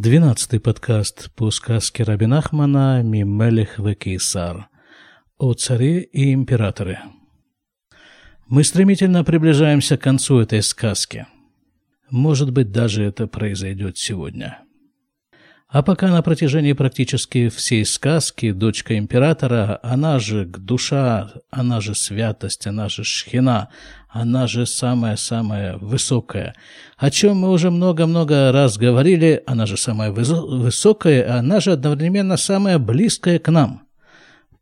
Двенадцатый подкаст по сказке Рабин Ахмана «Мимелех Векисар» о царе и императоре. Мы стремительно приближаемся к концу этой сказки. Может быть, даже это произойдет сегодня. А пока на протяжении практически всей сказки дочка императора, она же душа, она же святость, она же шхина, она же самая-самая высокая. О чем мы уже много-много раз говорили, она же самая высокая, она же одновременно самая близкая к нам.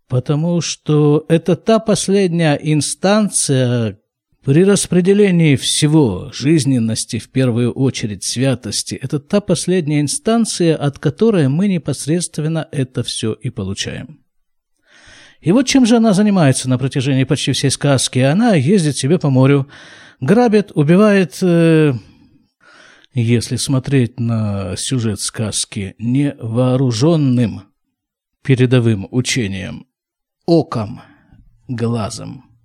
Потому что это та последняя инстанция, при распределении всего, жизненности, в первую очередь святости, это та последняя инстанция, от которой мы непосредственно это все и получаем. И вот чем же она занимается на протяжении почти всей сказки. Она ездит себе по морю, грабит, убивает, э, если смотреть на сюжет сказки, невооруженным передовым учением, оком, глазом.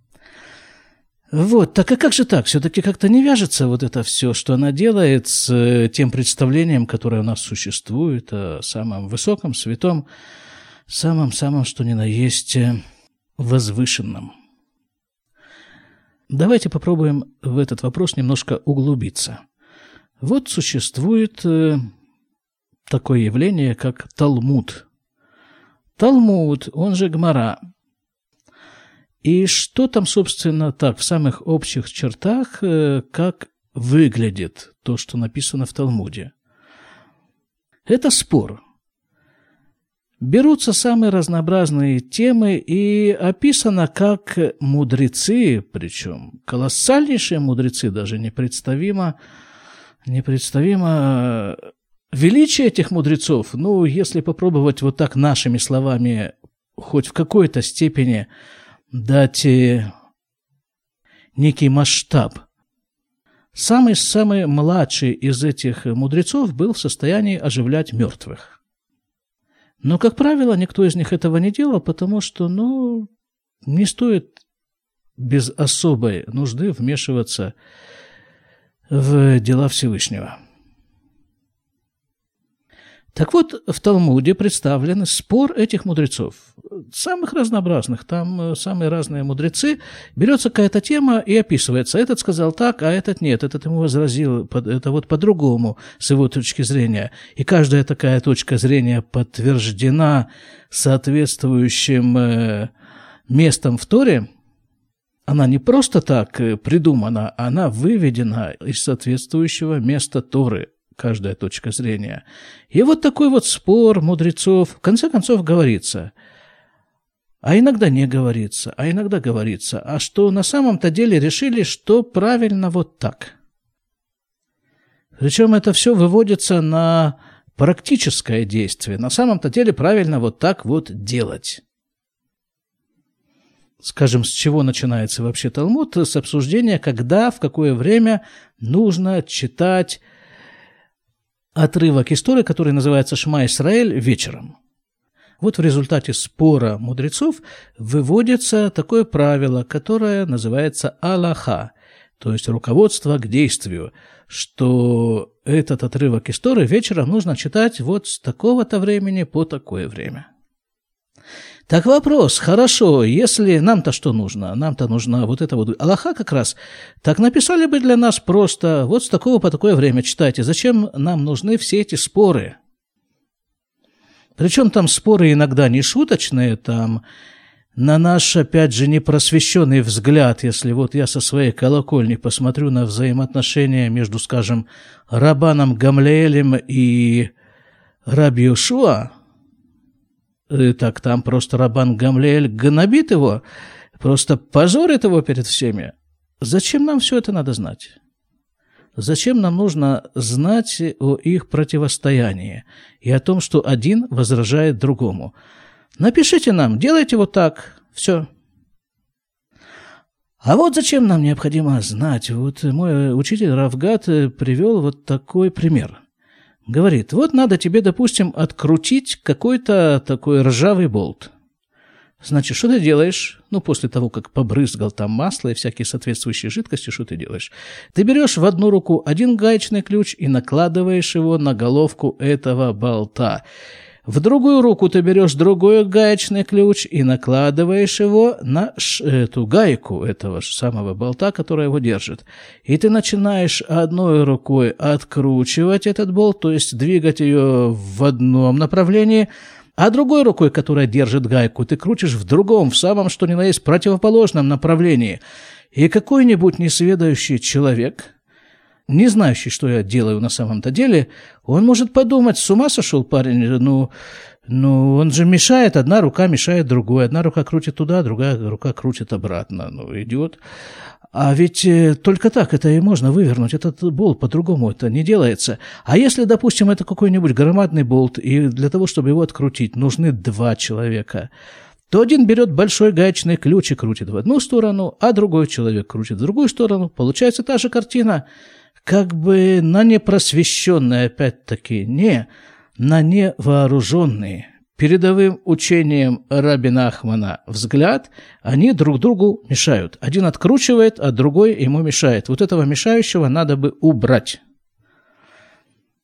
Вот, так а как же так? Все-таки как-то не вяжется вот это все, что она делает с э, тем представлением, которое у нас существует о самом высоком, святом, самом-самом, что ни на есть, э, возвышенном. Давайте попробуем в этот вопрос немножко углубиться. Вот существует э, такое явление, как Талмуд. Талмуд, он же Гмара – и что там, собственно, так, в самых общих чертах, э, как выглядит то, что написано в Талмуде? Это спор. Берутся самые разнообразные темы и описано, как мудрецы, причем колоссальнейшие мудрецы, даже непредставимо, непредставимо величие этих мудрецов, ну, если попробовать вот так нашими словами хоть в какой-то степени дать э, некий масштаб. Самый-самый младший из этих мудрецов был в состоянии оживлять мертвых. Но, как правило, никто из них этого не делал, потому что, ну, не стоит без особой нужды вмешиваться в дела Всевышнего. Так вот, в Талмуде представлен спор этих мудрецов, самых разнообразных, там э, самые разные мудрецы. Берется какая-то тема и описывается. Этот сказал так, а этот нет, этот ему возразил, это вот по-другому, с его точки зрения. И каждая такая точка зрения подтверждена соответствующим э, местом в Торе, она не просто так э, придумана, она выведена из соответствующего места Торы каждая точка зрения. И вот такой вот спор мудрецов, в конце концов, говорится. А иногда не говорится, а иногда говорится. А что на самом-то деле решили, что правильно вот так. Причем это все выводится на практическое действие. На самом-то деле правильно вот так вот делать. Скажем, с чего начинается вообще Талмуд? С обсуждения, когда, в какое время нужно читать отрывок истории, который называется «Шма Исраэль» вечером. Вот в результате спора мудрецов выводится такое правило, которое называется «Аллаха», то есть руководство к действию, что этот отрывок истории вечером нужно читать вот с такого-то времени по такое время. Так вопрос, хорошо, если нам-то что нужно? Нам-то нужна вот эта вот Аллаха как раз. Так написали бы для нас просто вот с такого по такое время читайте. Зачем нам нужны все эти споры? Причем там споры иногда не шуточные, там на наш, опять же, непросвещенный взгляд, если вот я со своей колокольни посмотрю на взаимоотношения между, скажем, Рабаном Гамлеэлем и Раби Йошуа, Э, так там просто Рабан Гамлеэль гнобит его, просто позорит его перед всеми. Зачем нам все это надо знать? Зачем нам нужно знать о их противостоянии и о том, что один возражает другому? Напишите нам, делайте вот так, все. А вот зачем нам необходимо знать? Вот мой учитель Равгат привел вот такой пример. Говорит, вот надо тебе, допустим, открутить какой-то такой ржавый болт. Значит, что ты делаешь? Ну, после того, как побрызгал там масло и всякие соответствующие жидкости, что ты делаешь? Ты берешь в одну руку один гаечный ключ и накладываешь его на головку этого болта. В другую руку ты берешь другой гаечный ключ и накладываешь его на эту гайку этого самого болта, которая его держит. И ты начинаешь одной рукой откручивать этот болт, то есть двигать ее в одном направлении – а другой рукой, которая держит гайку, ты крутишь в другом, в самом что ни на есть противоположном направлении. И какой-нибудь несведающий человек, не знающий, что я делаю на самом-то деле, он может подумать, с ума сошел парень, ну, ну, он же мешает, одна рука мешает другой, одна рука крутит туда, другая рука крутит обратно, ну, идет. А ведь э, только так это и можно вывернуть. Этот болт по-другому это не делается. А если, допустим, это какой-нибудь громадный болт, и для того, чтобы его открутить, нужны два человека, то один берет большой гаечный ключ и крутит в одну сторону, а другой человек крутит в другую сторону. Получается та же картина, как бы на непросвещенные, опять-таки, не на невооруженные передовым учением Рабина Ахмана взгляд, они друг другу мешают. Один откручивает, а другой ему мешает. Вот этого мешающего надо бы убрать.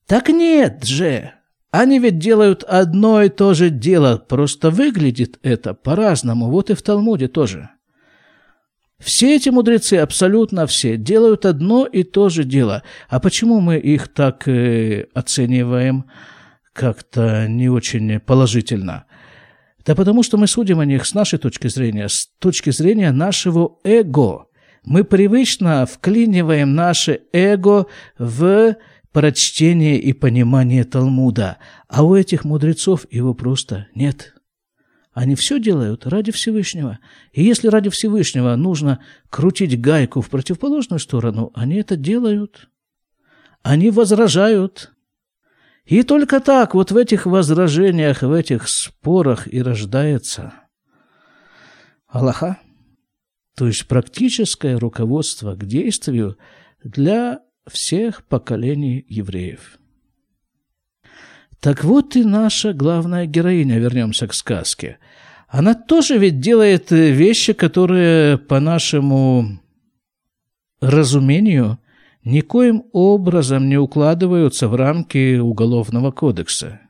Так нет же! Они ведь делают одно и то же дело, просто выглядит это по-разному. Вот и в Талмуде тоже. Все эти мудрецы, абсолютно все, делают одно и то же дело. А почему мы их так э, оцениваем? как-то не очень положительно. Да потому что мы судим о них с нашей точки зрения, с точки зрения нашего эго. Мы привычно вклиниваем наше эго в прочтение и понимание Талмуда, а у этих мудрецов его просто нет. Они все делают ради Всевышнего. И если ради Всевышнего нужно крутить гайку в противоположную сторону, они это делают. Они возражают. И только так, вот в этих возражениях, в этих спорах и рождается Аллаха, то есть практическое руководство к действию для всех поколений евреев. Так вот и наша главная героиня, вернемся к сказке. Она тоже ведь делает вещи, которые по нашему разумению никоим образом не укладываются в рамки Уголовного кодекса.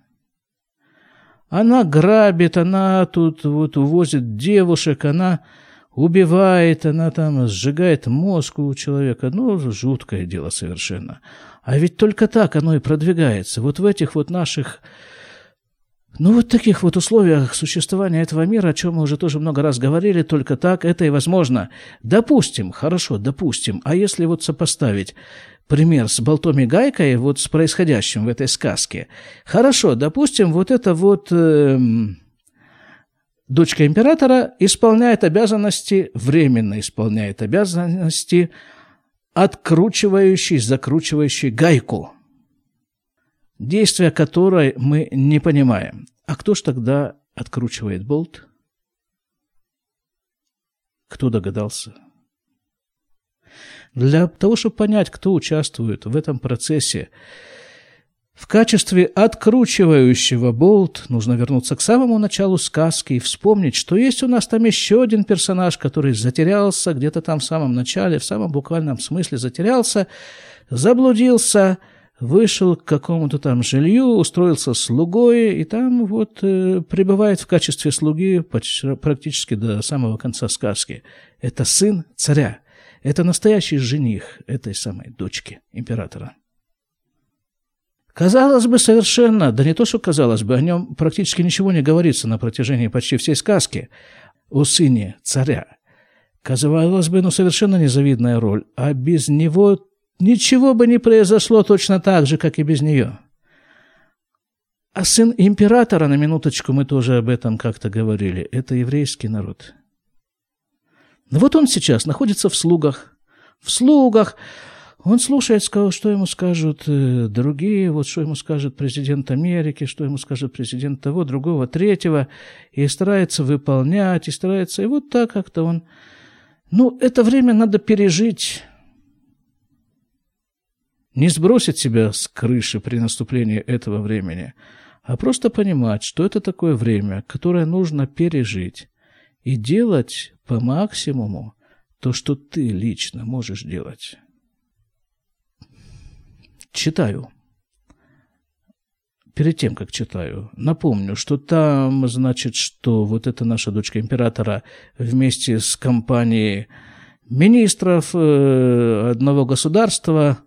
Она грабит, она тут вот увозит девушек, она убивает, она там сжигает мозг у человека. Ну, жуткое дело совершенно. А ведь только так оно и продвигается. Вот в этих вот наших ну, вот таких вот условиях существования этого мира, о чем мы уже тоже много раз говорили, только так это и возможно. Допустим, хорошо, допустим, а если вот сопоставить пример с болтом и гайкой, вот с происходящим в этой сказке. Хорошо, допустим, вот это вот э, дочка императора исполняет обязанности, временно исполняет обязанности, откручивающей, закручивающей гайку – действия которой мы не понимаем. А кто ж тогда откручивает болт? Кто догадался? Для того, чтобы понять, кто участвует в этом процессе, в качестве откручивающего болт нужно вернуться к самому началу сказки и вспомнить, что есть у нас там еще один персонаж, который затерялся где-то там в самом начале, в самом буквальном смысле затерялся, заблудился – вышел к какому-то там жилью, устроился слугой, и там вот э, пребывает в качестве слуги почти, практически до самого конца сказки. Это сын царя. Это настоящий жених этой самой дочки императора. Казалось бы, совершенно, да не то, что казалось бы, о нем практически ничего не говорится на протяжении почти всей сказки о сыне царя. Казалось бы, ну, совершенно незавидная роль, а без него ничего бы не произошло точно так же, как и без нее. А сын императора, на минуточку, мы тоже об этом как-то говорили, это еврейский народ. Вот он сейчас находится в слугах. В слугах. Он слушает, что ему скажут э, другие, вот что ему скажет президент Америки, что ему скажет президент того, другого, третьего, и старается выполнять, и старается, и вот так как-то он... Ну, это время надо пережить не сбросить себя с крыши при наступлении этого времени, а просто понимать, что это такое время, которое нужно пережить. и делать по максимуму то, что ты лично можешь делать. Читаю. Перед тем, как читаю, напомню, что там, значит, что вот эта наша дочка императора вместе с компанией министров э, одного государства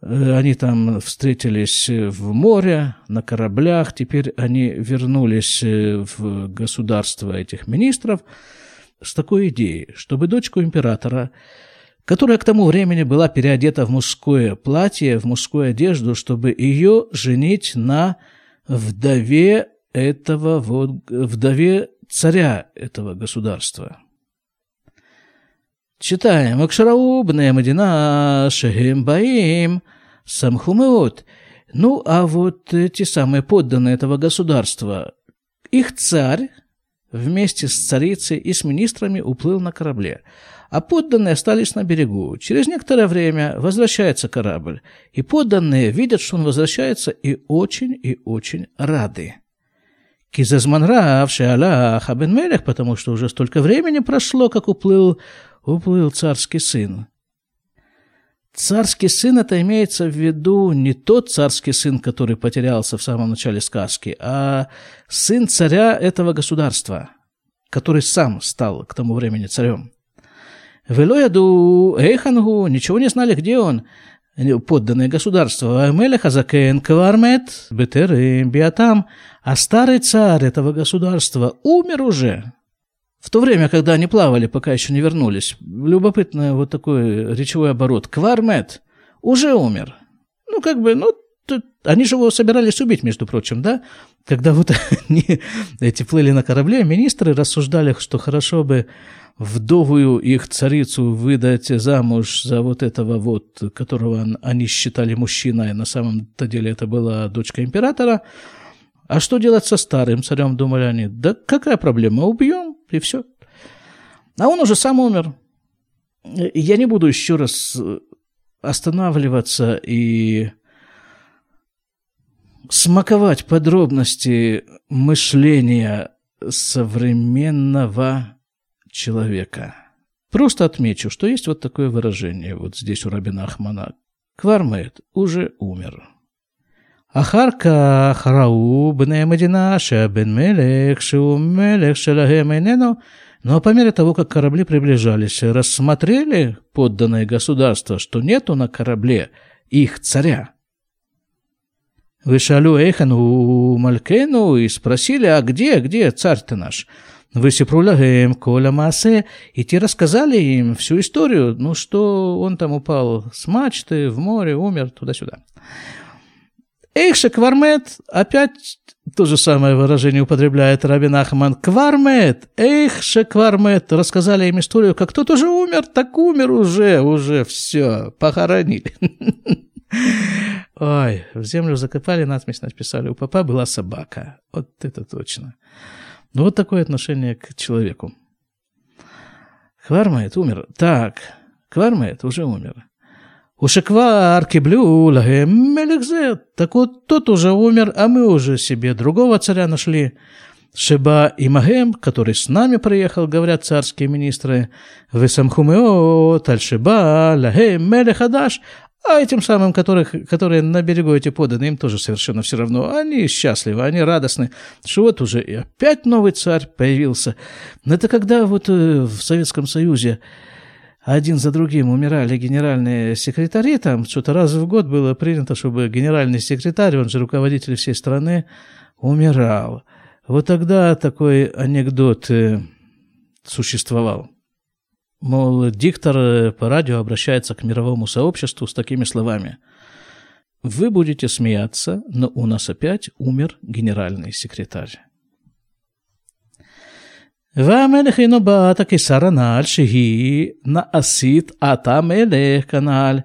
Э, они там встретились в море, на кораблях. Теперь они вернулись э, в государство этих министров с такой идеей, чтобы дочку императора, которая к тому времени была переодета в мужское платье, в мужскую одежду, чтобы ее женить на вдове этого вот, вдове царя этого государства. Читаем. «Акшарау бне Мадина шехем баим самхумеот». Ну, а вот эти самые подданные этого государства, их царь вместе с царицей и с министрами уплыл на корабле, а подданные остались на берегу. Через некоторое время возвращается корабль, и подданные видят, что он возвращается, и очень и очень рады. Кизазманрав Аллах Абен Мелех, потому что уже столько времени прошло, как уплыл уплыл царский сын. Царский сын это имеется в виду не тот царский сын, который потерялся в самом начале сказки, а сын царя этого государства, который сам стал к тому времени царем. Велояду Эйхангу ничего не знали, где он, подданное государство. Амеля Хазакен Квармет Бетерим Биатам, а старый царь этого государства умер уже, в то время, когда они плавали, пока еще не вернулись, любопытный вот такой речевой оборот. Квармет уже умер. Ну, как бы, ну, тут, они же его собирались убить, между прочим, да? Когда вот они эти плыли на корабле, министры рассуждали, что хорошо бы вдовую их царицу выдать замуж за вот этого вот, которого они считали мужчиной, на самом-то деле это была дочка императора. А что делать со старым царем, думали они? Да какая проблема, убьем, и все. А он уже сам умер. Я не буду еще раз э, останавливаться и смаковать подробности мышления современного человека. Просто отмечу, что есть вот такое выражение вот здесь у Рабина Ахмана. Квармет уже умер. Ахарка Храу бне Мадина бен мелех Шу мелех шелахем энено. Но по мере того, как корабли приближались, рассмотрели подданные государства, что нету на корабле их царя. Вышалю Эйхану Малькену и спросили, а где, где царь-то наш? Высипрулягаем Коля Масе, и те рассказали им всю историю, ну что он там упал с мачты в море, умер туда-сюда. Эйша квармет, опять то же самое выражение употребляет Рабин Ахман. Квармет, эйша квармет. Рассказали им историю, как кто-то уже умер, так умер уже, уже все, похоронили. Ой, в землю закопали, надпись написали. У папа была собака. Вот это точно. Ну, вот такое отношение к человеку. Квармет умер. Так, Квармет уже умер. Ушеквар киблю лагем. Так вот, тот уже умер, а мы уже себе другого царя нашли. Шеба и Магем, который с нами приехал, говорят царские министры, Весамхумео, Тальшеба, Лагем, Мелехадаш, а этим самым, которых, которые на берегу эти поданы, им тоже совершенно все равно. Они счастливы, они радостны, что вот уже и опять новый царь появился. Но это когда вот э, в Советском Союзе один за другим умирали генеральные секретари, там что-то раз в год было принято, чтобы генеральный секретарь, он же руководитель всей страны, умирал. Вот тогда такой анекдот э, существовал. Мол, диктор э, по радио обращается к мировому сообществу с такими словами. Вы будете смеяться, но у нас опять умер генеральный секретарь. והמלך אינו בת הקיסר הנ"ל שהיא נעשית עתה מלך כנ"ל.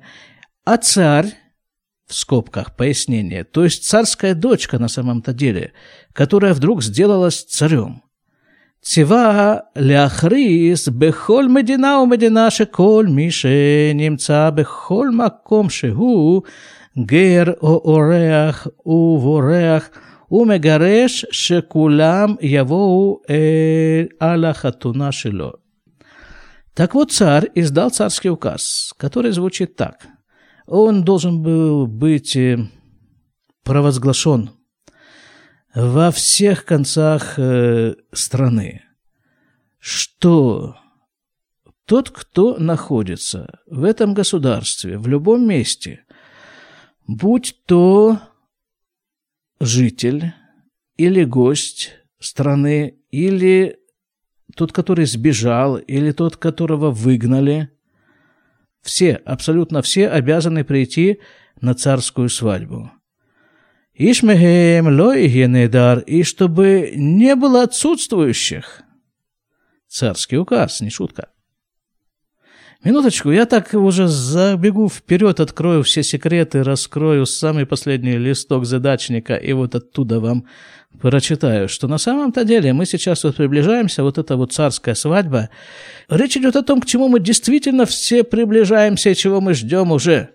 А царь, в скобках пояснение, то есть царская дочка на самом-то деле, которая вдруг сделалась царем. ציווה להכריז בכל מדינה ומדינה שכל מי שנמצא בכל מקום שהוא גר או אורח ובורח ומגרש שכולם יבואו על החתונה שלו. Так вот, царь издал царский указ, который звучит так. Он должен был быть провозглашен во всех концах страны, что тот, кто находится в этом государстве, в любом месте, будь то житель или гость страны, или тот, который сбежал, или тот, которого выгнали, все, абсолютно все обязаны прийти на царскую свадьбу. Ишмехем лоиге недар, и чтобы не было отсутствующих. Царский указ, не шутка. Минуточку, я так уже забегу вперед, открою все секреты, раскрою самый последний листок задачника и вот оттуда вам прочитаю, что на самом-то деле мы сейчас вот приближаемся, вот эта вот царская свадьба. Речь идет о том, к чему мы действительно все приближаемся и чего мы ждем уже.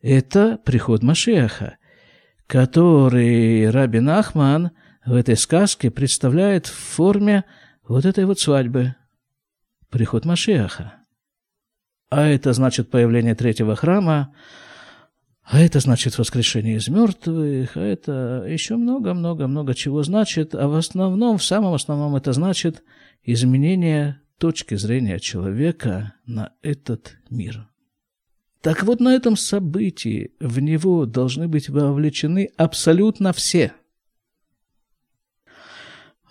Это приход Машеха, который Рабин Ахман в этой сказке представляет в форме вот этой вот свадьбы. Приход Машеха а это значит появление третьего храма, а это значит воскрешение из мертвых, а это еще много-много-много чего значит, а в основном, в самом основном это значит изменение точки зрения человека на этот мир. Так вот, на этом событии в него должны быть вовлечены абсолютно все.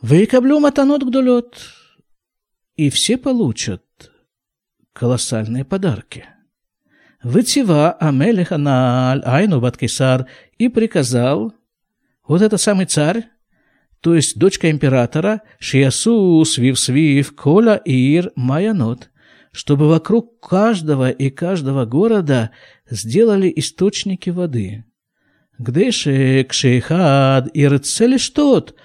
Выкаблю матанот гдолет, и все получат колоссальные подарки. Вытива Амелеха на Айну Баткисар и приказал, вот этот самый царь, то есть дочка императора, Шиасу Свив Свив Кола Ир Маянот, чтобы вокруг каждого и каждого города сделали источники воды. Гдеше кшейхад ирцелиштот,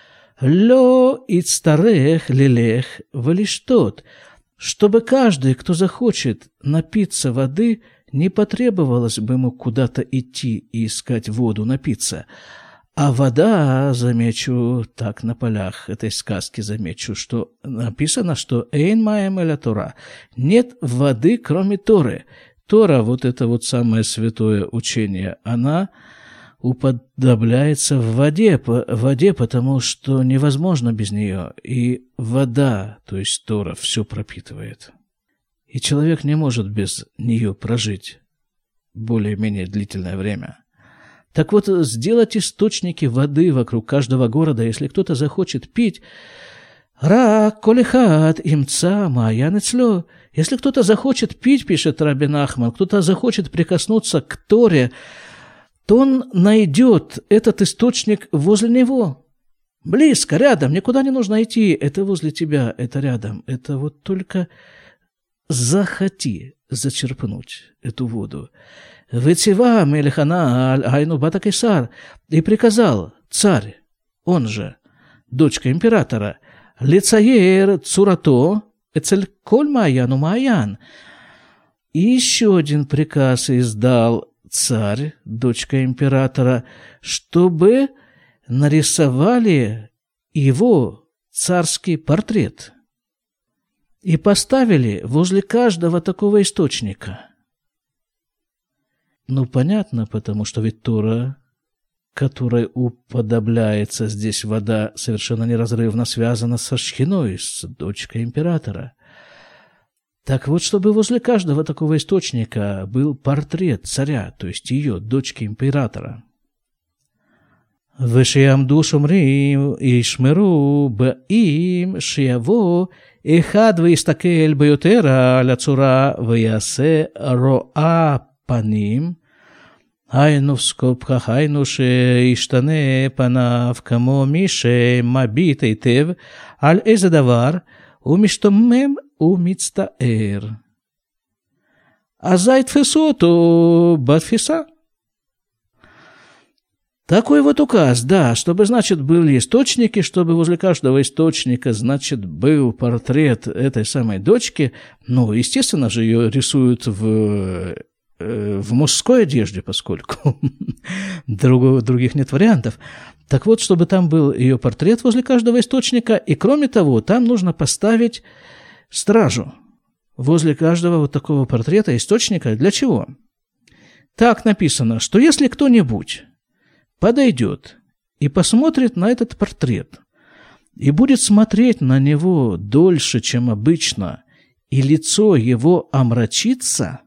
ло ицтарех лилех валиштот, чтобы каждый, кто захочет напиться воды, не потребовалось бы ему куда-то идти и искать воду напиться. А вода, замечу, так на полях этой сказки замечу, что написано, что «Эйн маем эля Тора» – нет воды, кроме Торы. Тора, вот это вот самое святое учение, она – уподобляется в воде, в воде, потому что невозможно без нее. И вода, то есть Тора, все пропитывает. И человек не может без нее прожить более-менее длительное время. Так вот, сделать источники воды вокруг каждого города, если кто-то захочет пить, Ра, колихат, имца, моя нецло. Если кто-то захочет пить, пишет Рабин Ахман, кто-то захочет прикоснуться к Торе, то он найдет этот источник возле него. Близко, рядом, никуда не нужно идти. Это возле тебя, это рядом. Это вот только захоти зачерпнуть эту воду. Вецива Мелихана Айну Батакисар и приказал царь, он же, дочка императора, лицаер Цурато, Эцель Коль Маяну Маян. И еще один приказ издал царь, дочка императора, чтобы нарисовали его царский портрет и поставили возле каждого такого источника. Ну, понятно, потому что ведь Тора, которой уподобляется здесь вода, совершенно неразрывно связана со Шхиной, с дочкой императора. Так вот, чтобы возле каждого такого источника был портрет царя, то есть ее, дочки императора. ושיעמדו שומרים ישמרו באם שיבוא אחד ויסתכל ביותר על הצורה ויעשה רואה פנים, היינו סקופקה, היינו שישתנה פניו כמו מי שמביט היטב על איזה דבר ומשתומם ומצטער. אזי יתפסו אותו בתפיסה. Такой вот указ, да, чтобы, значит, были источники, чтобы возле каждого источника, значит, был портрет этой самой дочки. Ну, естественно же, ее рисуют в э, в мужской одежде, поскольку других нет вариантов. Так вот, чтобы там был ее портрет возле каждого источника, и кроме того, там нужно поставить стражу возле каждого вот такого портрета источника. Для чего? Так написано, что если кто-нибудь подойдет и посмотрит на этот портрет, и будет смотреть на него дольше, чем обычно, и лицо его омрачится,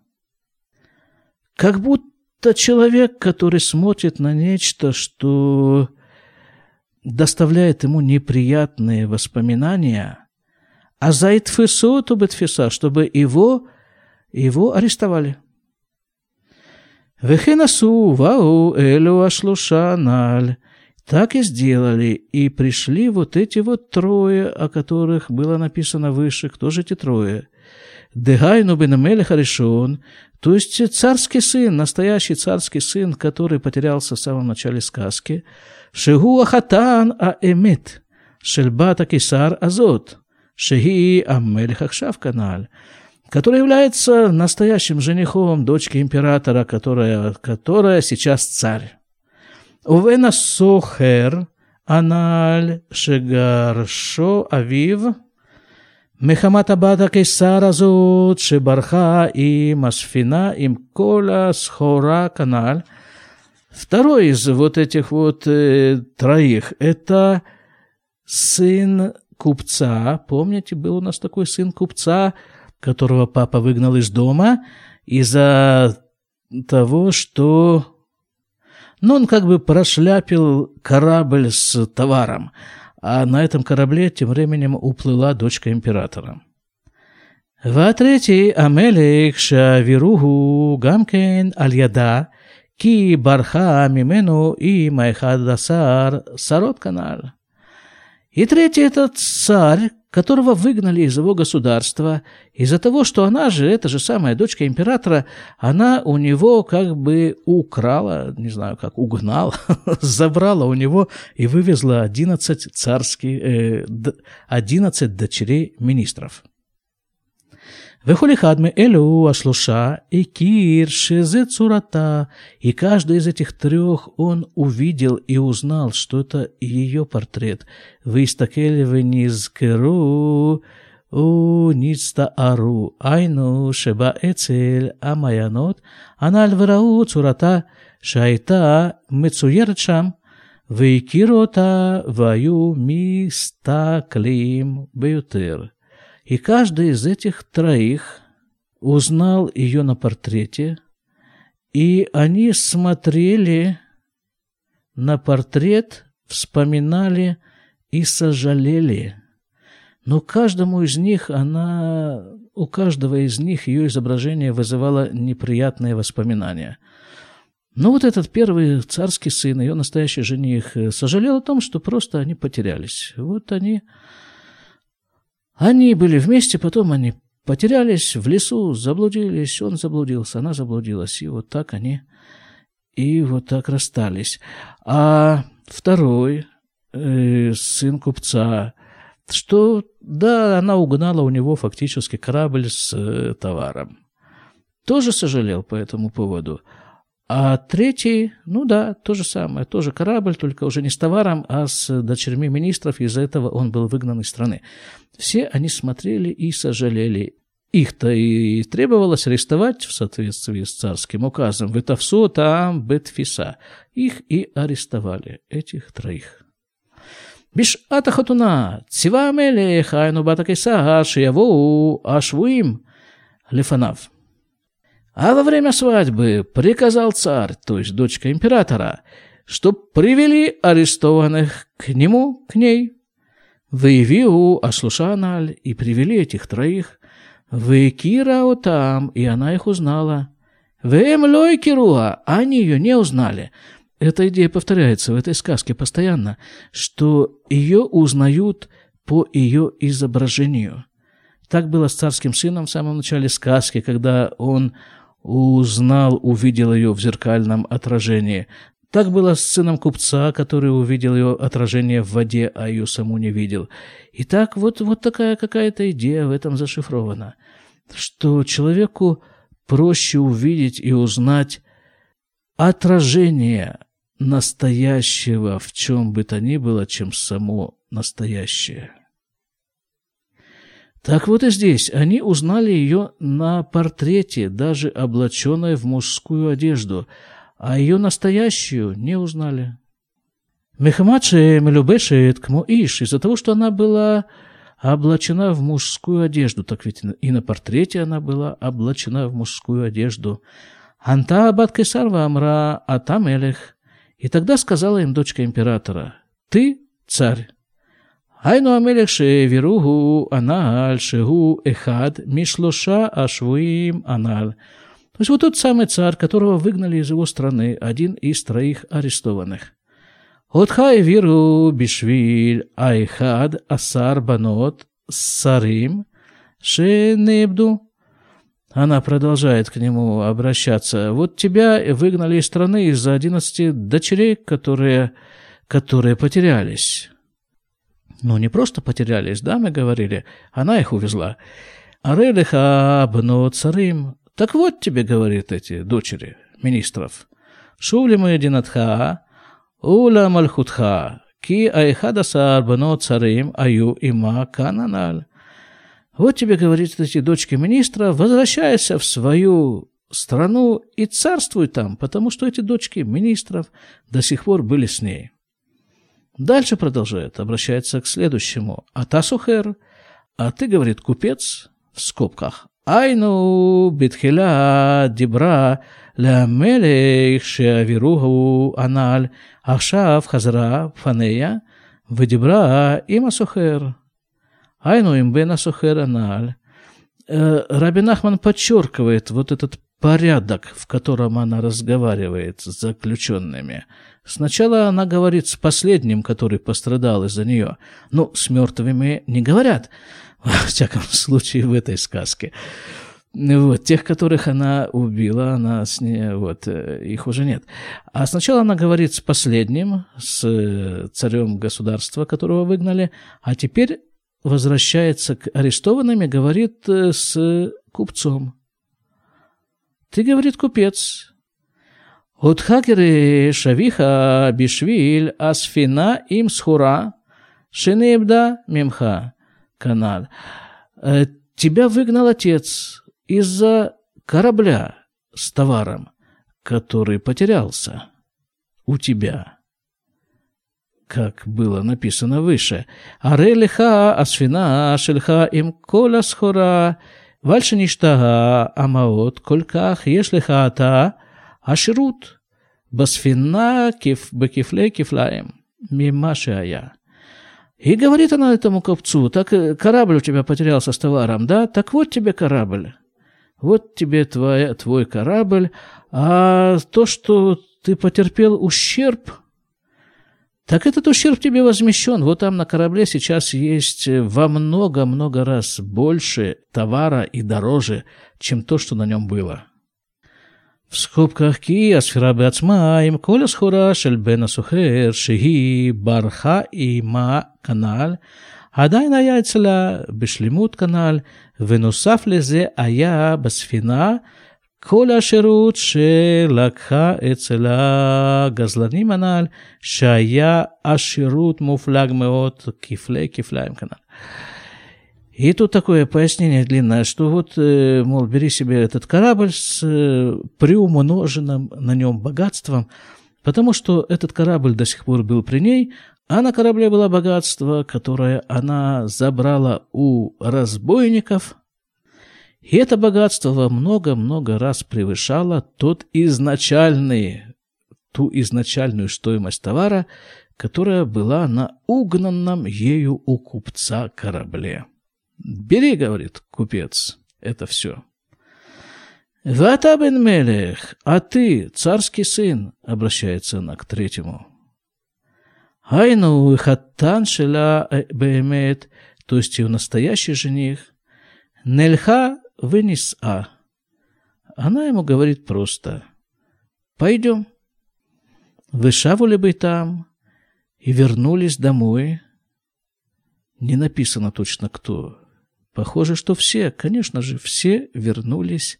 как будто человек, который смотрит на нечто, что доставляет ему неприятные воспоминания, а за Итфису Тубетфиса, чтобы его, его арестовали. Вехенасу вау элю ашлуша наль. Так и сделали, и пришли вот эти вот трое, о которых было написано выше. Кто же эти трое? Дегайну бен решен, то есть царский сын, настоящий царский сын, который потерялся в самом начале сказки. Шигу ахатан а эмет, шельбата кисар азот, шеги аммелех ахшав каналь который является настоящим женихом дочки императора, которая, которая сейчас царь. Увена сохер аналь шегаршо авив מחמת הבת הקיסר הזאת שברחה עם הספינה עם כל הסחורה канал. Второй из вот этих вот э, троих – это сын купца. Помните, был у нас такой сын купца – которого папа выгнал из дома из-за того, что ну, он как бы прошляпил корабль с товаром, а на этом корабле тем временем уплыла дочка императора. והתרתי המלך שהעבירוהו גם כן על ידה, כי ברחה ממנו עם האחד עשר שרות כנ"ל. И третий этот царь, которого выгнали из его государства, из-за того, что она же, эта же самая дочка императора, она у него как бы украла, не знаю как, угнала, забрала у него и вывезла 11 царских, э, 11 дочерей министров. וכל אחד מאלו השלושה הכיר שזה צורתה, и каждый из этих трех он увидел и узнал, что это ее портрет. והסתכל ונזכרו ונצטערו, היינו שבאצל המעיינות הנ"ל וראו צורתה שהייתה מצוירת שם, והכירו אותה והיו מסתכלים ביותר. И каждый из этих троих узнал ее на портрете, и они смотрели на портрет, вспоминали и сожалели. Но каждому из них она, у каждого из них ее изображение вызывало неприятные воспоминания. Но вот этот первый царский сын, ее настоящий жених, сожалел о том, что просто они потерялись. Вот они они были вместе, потом они потерялись в лесу, заблудились, он заблудился, она заблудилась, и вот так они и вот так расстались. А второй, э, сын купца, что, да, она угнала у него фактически корабль с э, товаром. Тоже сожалел по этому поводу. А третий, ну да, то же самое, тоже корабль, только уже не с товаром, а с дочерьми министров, из-за этого он был выгнан из страны. Все они смотрели и сожалели. Их-то и требовалось арестовать в соответствии с царским указом. Ветавсо там бетфиса. Их и арестовали, этих троих. בשעת החתונה ציווה המלך, היינו בת הקיסר, שיבואו השבויים לפניו. а во время свадьбы приказал царь, то есть дочка императора, чтоб привели арестованных к нему, к ней. Выявил Аслушаналь и привели этих троих. Выкирао там, и она их узнала. Вем лойкируа, они ее не узнали. Эта идея повторяется в этой сказке постоянно, что ее узнают по ее изображению. Так было с царским сыном в самом начале сказки, когда он узнал, увидел ее в зеркальном отражении. Так было с сыном купца, который увидел ее отражение в воде, а ее саму не видел. И так вот, вот такая какая-то идея в этом зашифрована, что человеку проще увидеть и узнать отражение настоящего в чем бы то ни было, чем само настоящее. Так вот и здесь они узнали ее на портрете, даже облаченной в мужскую одежду, а ее настоящую не узнали. Мехамадше Мелюбешет Кмо Иш, из-за того, что она была облачена в мужскую одежду, так ведь и на портрете она была облачена в мужскую одежду. Анта Абат Кесарва Амра Атам Элех. И тогда сказала им дочка императора, «Ты царь». היינו המלך שהעבירוהו הנעל שהוא אחד משלושה השבויים הנ"ל. То есть вот тот самый царь, которого выгнали из его страны, один из троих арестованных. אותך העבירו בשביל האחד עשר בנות сарим шенебду. Она продолжает к нему обращаться. Вот тебя выгнали из страны из-за одиннадцати дочерей, которые, которые потерялись. Ну, не просто потерялись, да, мы говорили. Она их увезла. Арелиха бно царим. Так вот тебе, говорит эти дочери министров. Шувли мы динатха, ула мальхутха, ки айхадасар бно царим аю има кананаль. Вот тебе, говорит эти дочки министра, возвращайся в свою страну и царствуй там, потому что эти дочки министров до сих пор были с ней. Дальше продолжает, обращается к следующему. Атасухер, а ты, говорит, купец, в скобках. Айну битхила Дебра ля мелех шеавиругу аналь ахшав хазра фанея в Дебра има сухер. Айну Им имбена сухер аналь. Э, Рабин Ахман подчеркивает вот этот порядок, в котором она разговаривает с заключенными – Сначала она говорит с последним, который пострадал из-за нее. Ну, с мертвыми не говорят, во всяком случае, в этой сказке. Вот, тех, которых она убила, она с ней, вот, э, их уже нет. А сначала она говорит с последним, с э, царем государства, которого выгнали, а теперь возвращается к арестованным и говорит э, с купцом. Ты, говорит, купец. Утхакеры шавиха бишвиль асфина им схура шинебда мимха канал. Э, тебя выгнал отец из-за корабля с товаром, который потерялся у тебя. Как было написано выше. Арелиха асфина шельха им кола схура ועל שנשתה המעות כל כך, יש לך אתה השירות בספינה בכפלי כפליים ממה שהיה. И говорит она этому купцу, так корабль у тебя потерялся с товаром, да? Так вот тебе корабль. Вот тебе твоя, твой корабль. А то, что ты потерпел ущерб, так этот ущерб тебе возмещен. Вот там на корабле сейчас есть во много-много раз больше товара и дороже, чем то, что на нем было. סקופקח כי הספירה בעצמה עם כל הסחורה של בן הסוחר שהיא ברחה עימה כנ"ל, עדיין היה אצלה בשלמות כנ"ל, ונוסף לזה היה בספינה כל השירות שלקחה אצל הגזלנים הנ"ל, שהיה השירות מופלג מאוד, כפלי כפליים כנ"ל. И тут такое пояснение длинное, что вот, мол, бери себе этот корабль с приумноженным на нем богатством, потому что этот корабль до сих пор был при ней, а на корабле было богатство, которое она забрала у разбойников, и это богатство во много-много раз превышало тот изначальный, ту изначальную стоимость товара, которая была на угнанном ею у купца корабле. «Бери, — говорит купец, — это все». «Вата бен Мелех, а ты, царский сын, — обращается она к третьему. Айну хаттан шела э, беемет, то есть ее настоящий жених, Нельха вынес А. Она ему говорит просто, пойдем. Вышавули бы там и вернулись домой. Не написано точно кто. Похоже, что все, конечно же, все вернулись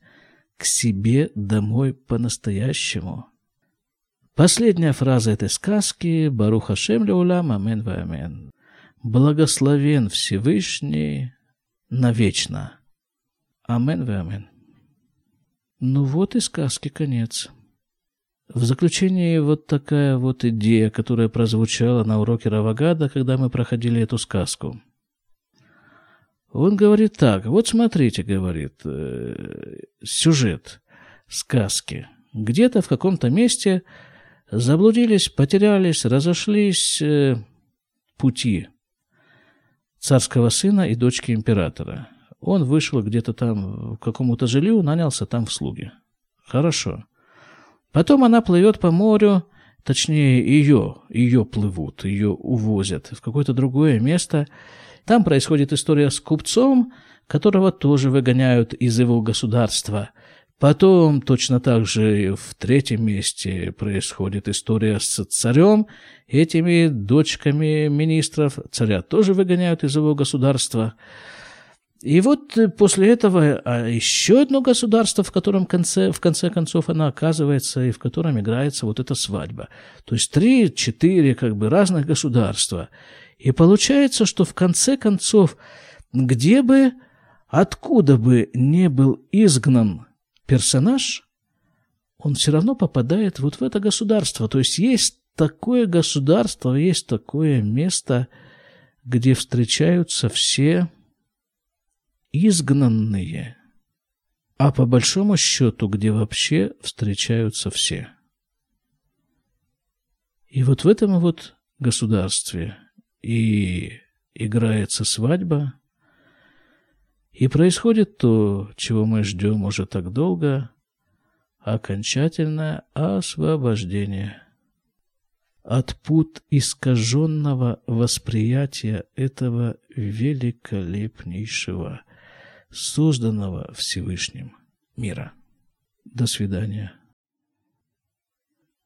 к себе домой по-настоящему. Последняя фраза этой сказки «Баруха Шем Леулам, Амен ва Амен». Благословен Всевышний навечно. Амен ва Амен. Ну вот и сказки конец. В заключении вот такая вот идея, которая прозвучала на уроке Равагада, когда мы проходили эту сказку. Он говорит так, вот смотрите, говорит, э, сюжет сказки. Где-то в каком-то месте заблудились, потерялись, разошлись э, пути царского сына и дочки императора. Он вышел где-то там к какому-то жилью, нанялся там в слуги. Хорошо. Потом она плывет по морю, точнее ее, ее плывут, ее увозят в какое-то другое место. Там происходит история с купцом, которого тоже выгоняют из его государства. Потом точно так же в третьем месте происходит история с царем. Этими дочками министров царя тоже выгоняют из его государства. И вот после этого а еще одно государство, в котором конце, в конце концов она оказывается, и в котором играется вот эта свадьба. То есть три-четыре как бы разных государства. И получается, что в конце концов, где бы, откуда бы не был изгнан персонаж, он все равно попадает вот в это государство. То есть есть такое государство, есть такое место, где встречаются все изгнанные, а по большому счету, где вообще встречаются все. И вот в этом вот государстве и играется свадьба, и происходит то, чего мы ждем уже так долго, окончательное освобождение от пут искаженного восприятия этого великолепнейшего созданного Всевышним мира. До свидания.